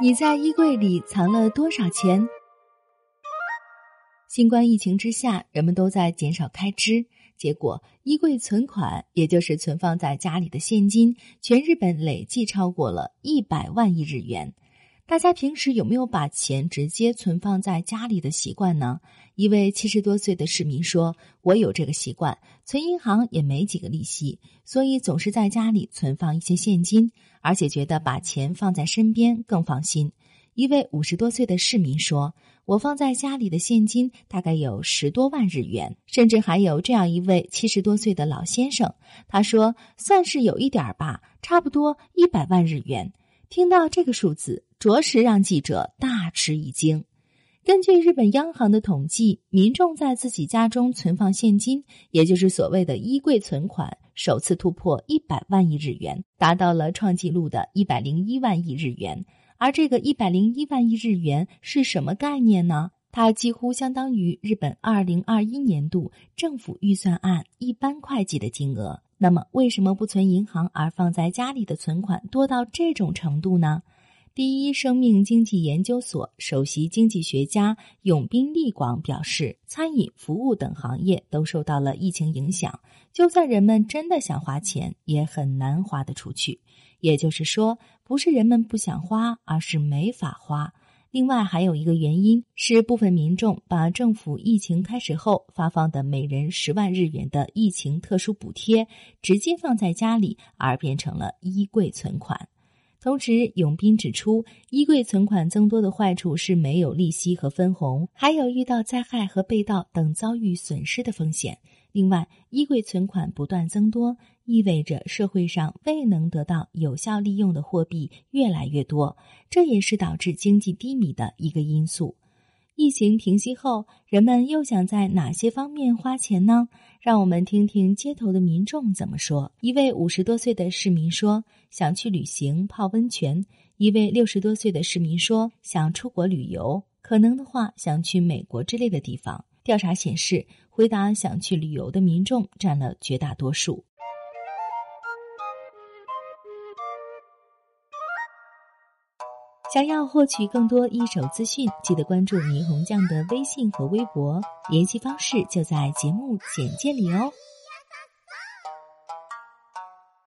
你在衣柜里藏了多少钱？新冠疫情之下，人们都在减少开支，结果衣柜存款，也就是存放在家里的现金，全日本累计超过了一百万亿日元。大家平时有没有把钱直接存放在家里的习惯呢？一位七十多岁的市民说：“我有这个习惯，存银行也没几个利息，所以总是在家里存放一些现金，而且觉得把钱放在身边更放心。”一位五十多岁的市民说：“我放在家里的现金大概有十多万日元，甚至还有这样一位七十多岁的老先生，他说算是有一点吧，差不多一百万日元。”听到这个数字。着实让记者大吃一惊。根据日本央行的统计，民众在自己家中存放现金，也就是所谓的衣柜存款，首次突破一百万亿日元，达到了创纪录的一百零一万亿日元。而这个一百零一万亿日元是什么概念呢？它几乎相当于日本二零二一年度政府预算案一般会计的金额。那么，为什么不存银行而放在家里的存款多到这种程度呢？第一生命经济研究所首席经济学家永斌利广表示，餐饮、服务等行业都受到了疫情影响。就算人们真的想花钱，也很难花得出去。也就是说，不是人们不想花，而是没法花。另外，还有一个原因是，部分民众把政府疫情开始后发放的每人十万日元的疫情特殊补贴直接放在家里，而变成了衣柜存款。同时，永斌指出，衣柜存款增多的坏处是没有利息和分红，还有遇到灾害和被盗等遭遇损失的风险。另外，衣柜存款不断增多，意味着社会上未能得到有效利用的货币越来越多，这也是导致经济低迷的一个因素。疫情平息后，人们又想在哪些方面花钱呢？让我们听听街头的民众怎么说。一位五十多岁的市民说：“想去旅行泡温泉。”一位六十多岁的市民说：“想出国旅游，可能的话想去美国之类的地方。”调查显示，回答想去旅游的民众占了绝大多数。想要获取更多一手资讯，记得关注霓虹酱的微信和微博，联系方式就在节目简介里哦。